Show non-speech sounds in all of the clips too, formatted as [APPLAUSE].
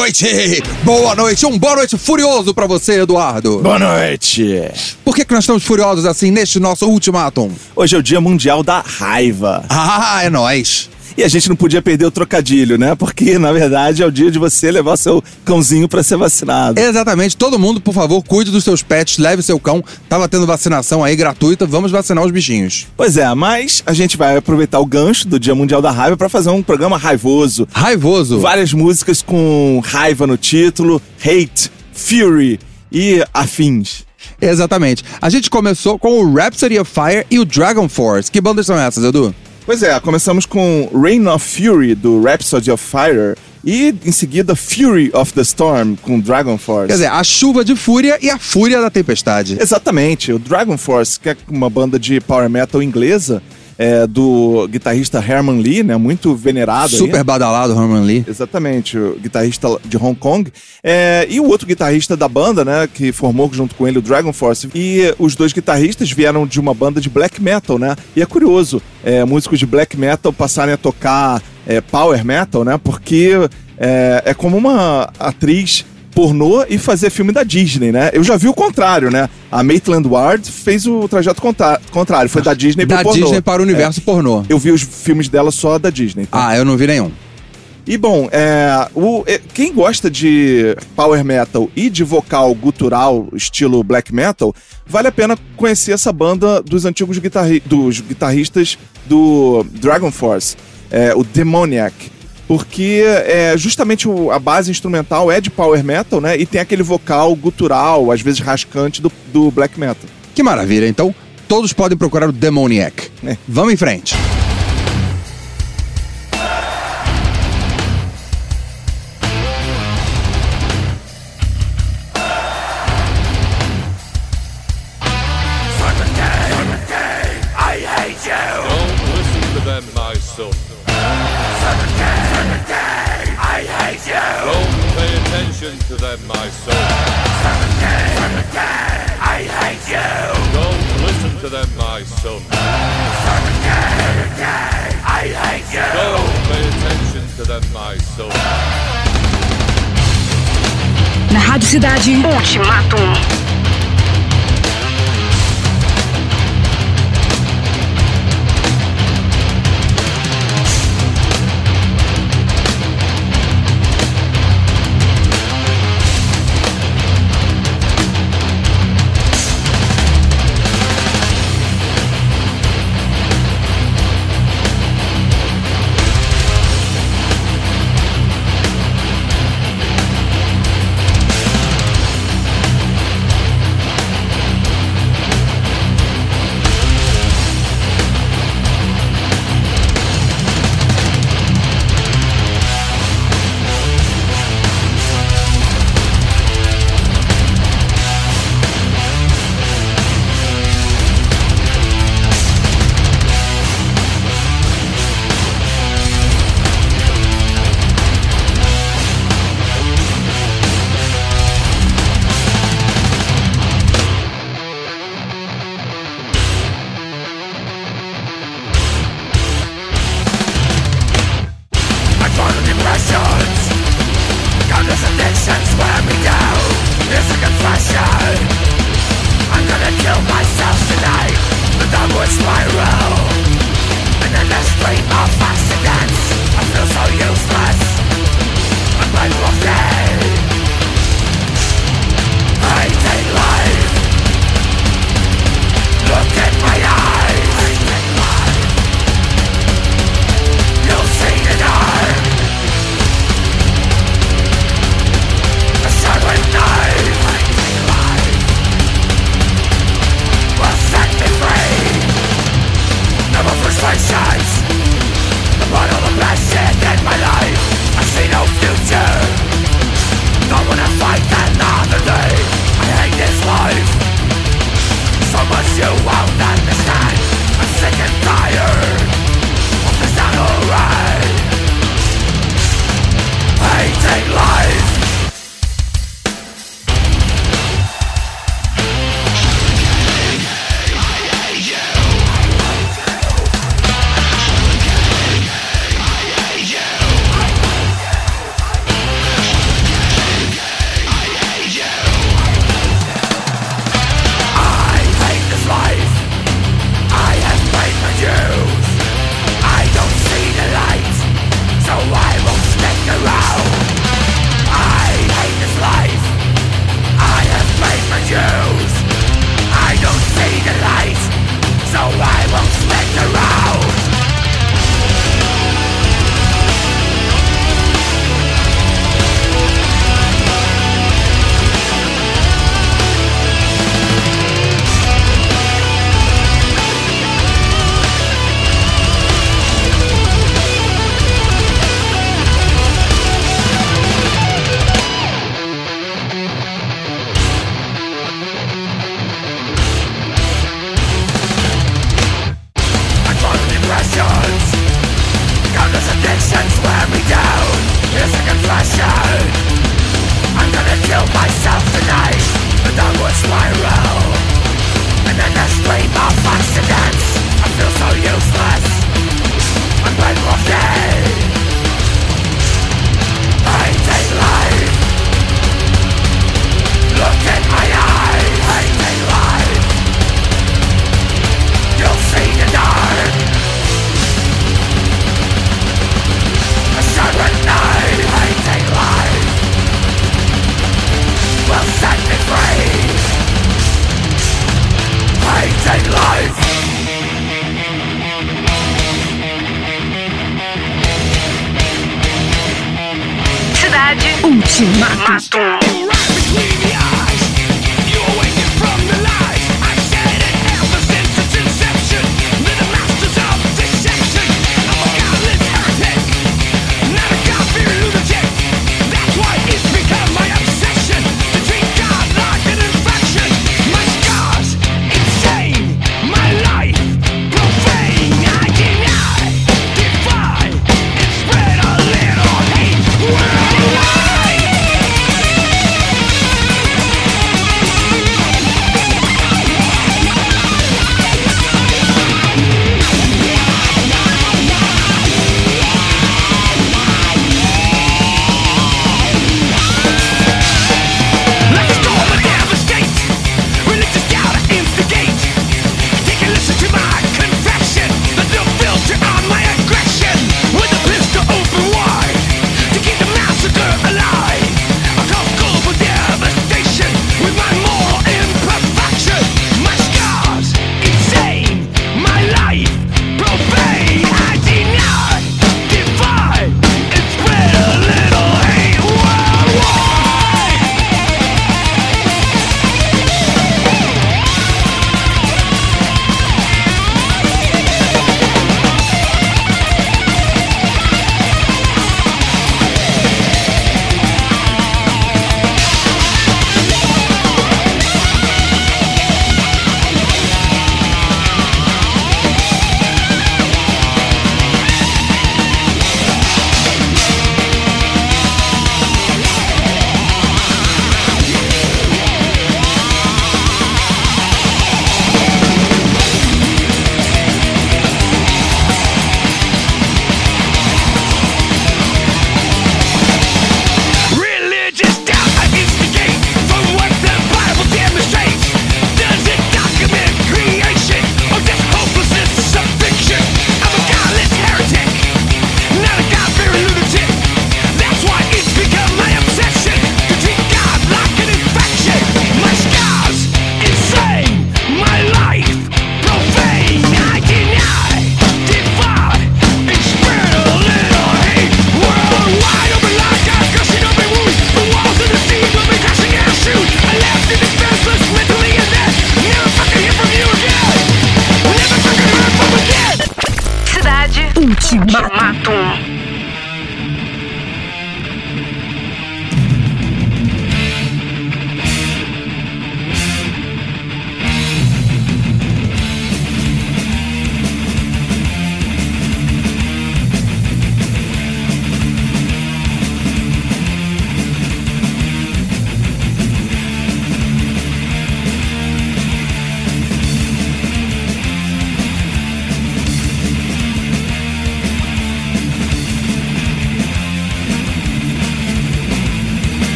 Noite! Boa noite! Um boa noite furioso pra você, Eduardo! Boa noite! Por que, que nós estamos furiosos assim neste nosso ultimátum? Hoje é o Dia Mundial da Raiva. Ah, é nóis! E a gente não podia perder o trocadilho, né? Porque, na verdade, é o dia de você levar seu cãozinho pra ser vacinado. Exatamente. Todo mundo, por favor, cuide dos seus pets, leve seu cão. Tava tendo vacinação aí gratuita, vamos vacinar os bichinhos. Pois é, mas a gente vai aproveitar o gancho do Dia Mundial da Raiva pra fazer um programa raivoso. Raivoso. Várias músicas com raiva no título, hate, fury e afins. Exatamente. A gente começou com o Rhapsody of Fire e o Dragon Force. Que bandas são essas, Edu? Pois é, começamos com Rain of Fury do Rhapsody of Fire e em seguida Fury of the Storm com Dragon Force. Quer dizer, a chuva de fúria e a fúria da tempestade. Exatamente, o Dragon Force, que é uma banda de power metal inglesa, é, do guitarrista Herman Lee, né, muito venerado. aí. Super badalado, Herman Lee. Exatamente, o guitarrista de Hong Kong. É, e o outro guitarrista da banda, né, que formou junto com ele o Dragon Force. E os dois guitarristas vieram de uma banda de black metal, né? E é curioso, é, músicos de black metal passarem a tocar é, power metal, né? Porque é, é como uma atriz pornô e fazer filme da Disney, né? Eu já vi o contrário, né? A Maitland Ward fez o trajeto contra- contrário, foi da Disney pro Da pornô. Disney para o universo pornô. É. Eu vi os filmes dela só da Disney. tá? Ah, eu não vi nenhum. E bom, é, o, é, quem gosta de power metal e de vocal gutural, estilo black metal, vale a pena conhecer essa banda dos antigos guitarri dos guitarristas do Dragon Force, é, o Demoniac. Porque é, justamente o- a base instrumental é de power metal, né? E tem aquele vocal gutural, às vezes rascante, do, do black metal. Que maravilha. Então, todos podem procurar o Demoniac. É. Vamos em frente. Don't listen to them, my son. I hate you. Don't pay attention to them, my son. I hate you. Don't listen to them, my son. I hate you. Don't pay attention to them, my son. Na Rádio Cidade. Ultimatum.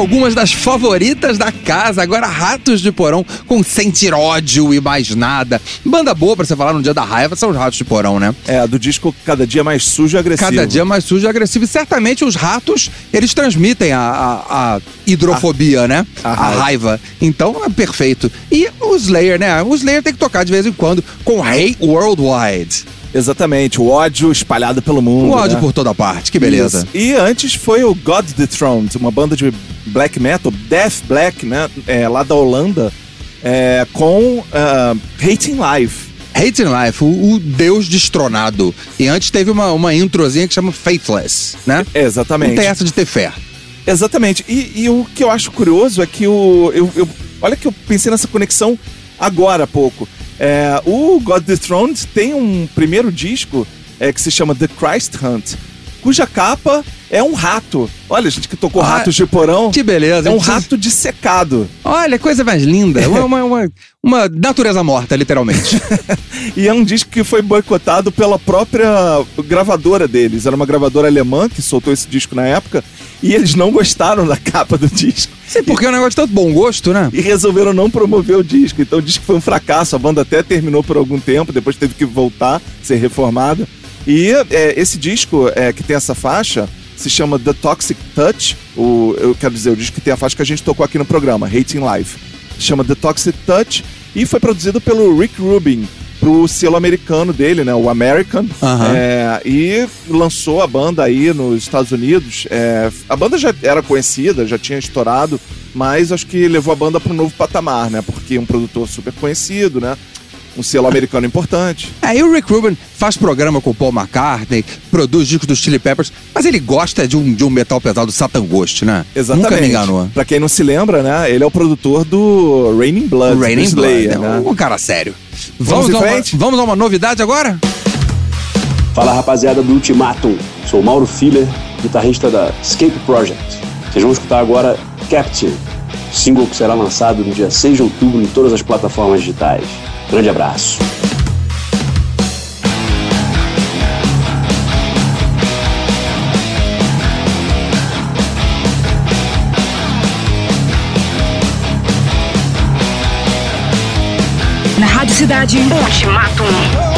Algumas das favoritas da casa. Agora, Ratos de Porão com Sentir Ódio e Mais Nada. Banda boa pra você falar no dia da raiva são os Ratos de Porão, né? É, do disco cada dia mais sujo e agressivo. Cada dia mais sujo e agressivo. E certamente os ratos, eles transmitem a, a- a hidrofobia, né? a A, raiva. raiva. Então é perfeito. E o Slayer, né? O Slayer tem que tocar de vez em quando com Hate Worldwide. Exatamente, o ódio espalhado pelo mundo. O ódio né? por toda parte. Que beleza. Isso. E antes foi o God Dethroned, uma banda de black metal, death black, né? É, lá da Holanda, é, com ah, Hating Life. Hating Life, o, o Deus destronado. E antes teve uma, uma introzinha que chama Faithless, né? Exatamente. Não tem essa de ter fé. Exatamente. E, e o que eu acho curioso é que o. Eu, eu- olha que eu pensei nessa conexão agora há pouco. É, o God Dethroned tem um primeiro disco é, que se chama The Christ Hunt, cuja capa é um rato. Olha, gente que tocou Ah, ratos de porão. que beleza. É um rato dissecado. Olha, coisa mais linda. Uma, uma, uma, uma natureza morta, literalmente. [LAUGHS] E é um disco que foi boicotado pela própria gravadora deles. Era uma gravadora alemã que soltou esse disco na época. E eles não gostaram da capa do disco. Sim, porque é um negócio de tanto bom gosto, né? E resolveram não promover o disco. Então o disco foi um fracasso. A banda até terminou por algum tempo, depois teve que voltar, ser reformada. E é, esse disco é, que tem essa faixa se chama The Toxic Touch. O, eu quero dizer, o disco que tem a faixa que a gente tocou aqui no programa, Hating Life. Chama The Toxic Touch e foi produzido pelo Rick Rubin pro selo americano dele, né? O American. Aham. É, e lançou a banda aí nos Estados Unidos. É, a banda já era conhecida, já tinha estourado, mas acho que levou a banda para um novo patamar, né? Porque um produtor super conhecido, né? Um selo americano importante. É, e o Rick Rubin faz programa com o Paul McCartney, produz discos dos Chili Peppers, mas ele gosta de um, de um metal pesado, Satan Ghost, né? Exatamente. Nunca me enganou. Pra quem não se lembra, né? Ele é o produtor do Raining Blood. Raining Blood, Slayer, né? Um cara sério. Vamos Vamos, em a uma, frente? vamos a uma novidade agora? Fala rapaziada do Ultimatum, sou Mauro Filler, guitarrista da Escape Project. Vocês vão escutar agora Captain, single que será lançado no dia 6 de outubro em todas as plataformas digitais. Grande abraço. Na Rádio Cidade. Ultimatum.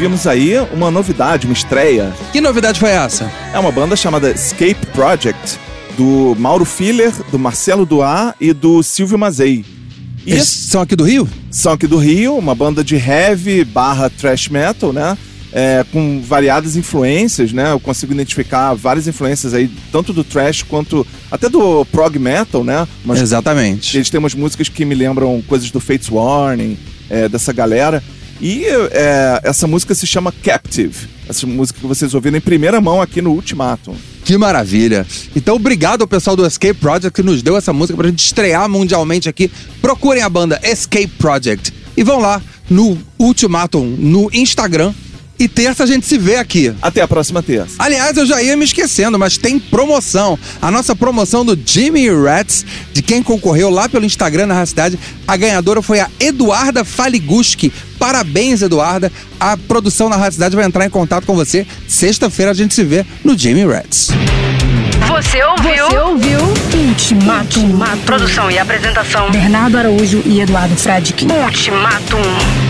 Ouvimos aí uma novidade, uma estreia. Que novidade foi essa? É uma banda chamada Escape Project, do Mauro Filler, do Marcelo Duar e do Silvio Mazei. E Eles são aqui do Rio? são aqui do Rio, uma banda de heavy barra thrash metal, né? É, com variadas influências, né? Eu consigo identificar várias influências aí, tanto do thrash quanto até do prog metal, né? Umas Exatamente. eles têm umas músicas que me lembram coisas do Fates Warning, é, dessa galera. E é, essa música se chama Captive. Essa música que vocês ouviram em primeira mão aqui no Ultimatum. Que maravilha. Então, obrigado ao pessoal do Escape Project que nos deu essa música pra gente estrear mundialmente aqui. Procurem a banda Escape Project e vão lá no Ultimatum no Instagram. E terça a gente se vê aqui. Até a próxima terça. Aliás, eu já ia me esquecendo, mas tem promoção. A nossa promoção do Jimmy Rats, de quem concorreu lá pelo Instagram na cidade. A ganhadora foi a Eduarda Faliguski. Parabéns, Eduarda. A produção na Rádio Cidade vai entrar em contato com você. Sexta-feira a gente se vê no Jimmy Rats. Você ouviu? Você ouviu? Ultimatum. Produção e apresentação. Bernardo Araújo e Eduardo Fradique. Ultimatum.